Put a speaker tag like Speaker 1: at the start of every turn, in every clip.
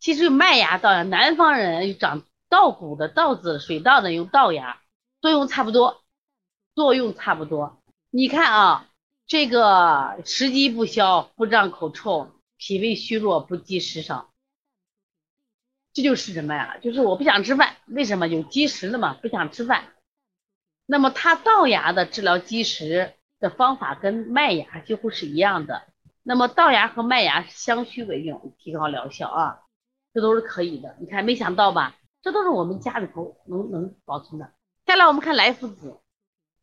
Speaker 1: 其实麦芽稻芽，南方人长稻谷的稻子，水稻的用稻芽，作用差不多，作用差不多。你看啊，这个食积不消，腹胀口臭，脾胃虚弱，不积食少，这就是什么呀？就是我不想吃饭，为什么有积食了嘛？不想吃饭。那么它稻芽的治疗积食的方法跟麦芽几乎是一样的。那么稻芽和麦芽相须为用，提高疗效啊，这都是可以的。你看，没想到吧？这都是我们家里头能能保存的。下来我们看莱菔子，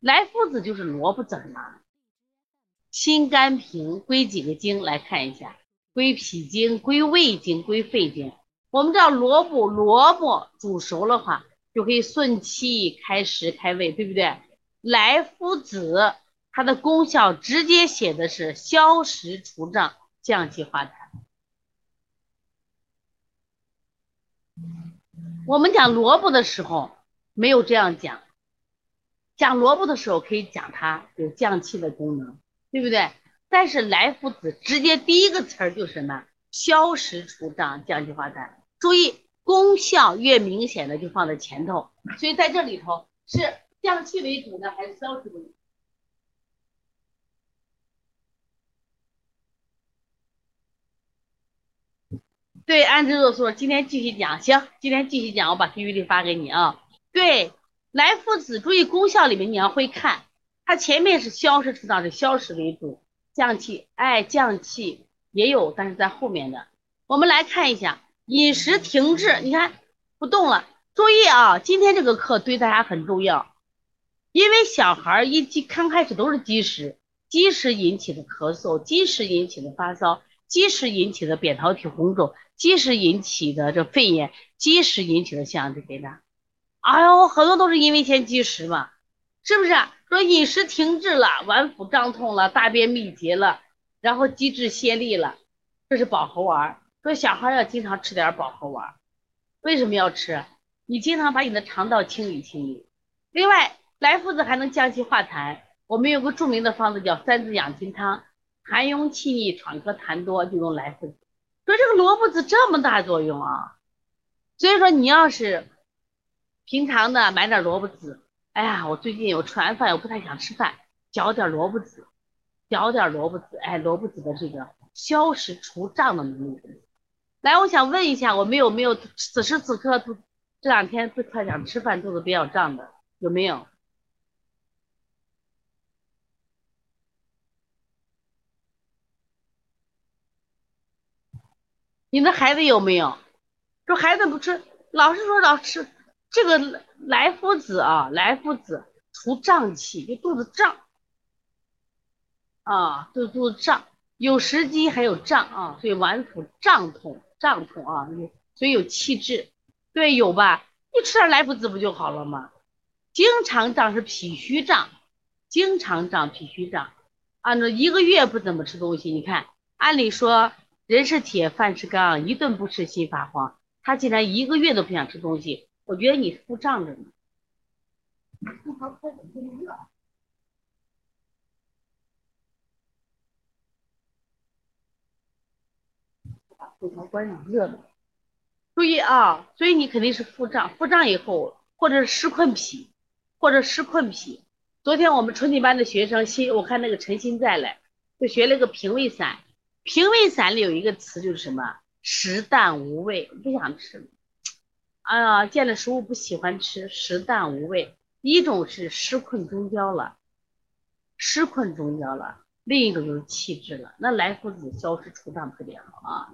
Speaker 1: 莱菔子就是萝卜籽嘛。心肝脾归几个经？来看一下，归脾经、归胃经、归肺经。我们知道萝卜，萝卜煮熟了话就可以顺气、开食、开胃，对不对？莱菔子。它的功效直接写的是消食除胀、降气化痰。我们讲萝卜的时候没有这样讲，讲萝卜的时候可以讲它有降气的功能，对不对？但是莱菔子直接第一个词儿就是什么？消食除胀、降气化痰。注意，功效越明显的就放在前头，所以在这里头是降气为主呢，还是消食为主？对，安之若素，今天继续讲，行，今天继续讲，我把 PPT 发给你啊。对，莱附子，注意功效里面你要会看，它前面是消食除胀，是消食为主，降气，哎，降气也有，但是在后面的。我们来看一下，饮食停滞，你看不动了。注意啊，今天这个课对大家很重要，因为小孩一积刚开始都是积食，积食引起的咳嗽，积食引起的发烧。积食引起的扁桃体红肿，积食引起的这肺炎，积食引起的像这个的，哎呦，很多都是因为先积食嘛，是不是？说饮食停滞了，脘腹胀痛了，大便秘结了，然后积滞泄痢了，这是保和丸。说小孩要经常吃点保和丸，为什么要吃？你经常把你的肠道清理清理。另外，莱菔子还能降气化痰，我们有个著名的方子叫三子养心汤。痰壅气逆喘咳痰多就用莱菔子，说这个萝卜籽这么大作用啊，所以说你要是平常的买点萝卜籽，哎呀，我最近我吃完饭我不太想吃饭，嚼点萝卜籽，嚼点萝卜籽，哎，萝卜籽的这个消食除胀的能力。来，我想问一下，我们有没有此时此刻这这两天不太想吃饭，肚子比较胀的，有没有？你的孩子有没有？说孩子不吃，老师说老吃这个莱菔子啊，莱菔子除胀气，就肚子胀啊，肚肚子胀，有食积还有胀啊，所以脘腹胀痛，胀痛啊，所以有气滞，对，有吧？你吃点莱菔子不就好了吗？经常胀是脾虚胀，经常胀脾虚胀，按照一个月不怎么吃东西，你看，按理说。人是铁，饭是钢，一顿不吃心发慌。他竟然一个月都不想吃东西，我觉得你腹胀着呢。空调关上，热的。注意啊，所以你肯定是腹胀，腹胀以后，或者是湿困脾，或者湿困脾。昨天我们春季班的学生新，我看那个陈新在嘞，就学了个平胃散。平胃散里有一个词就是什么？食淡无味，不想吃。哎呀，见了食物不喜欢吃，食淡无味。一种是湿困中焦了，湿困中焦了；另一种就是气滞了。那来福子消食除胀特别好啊。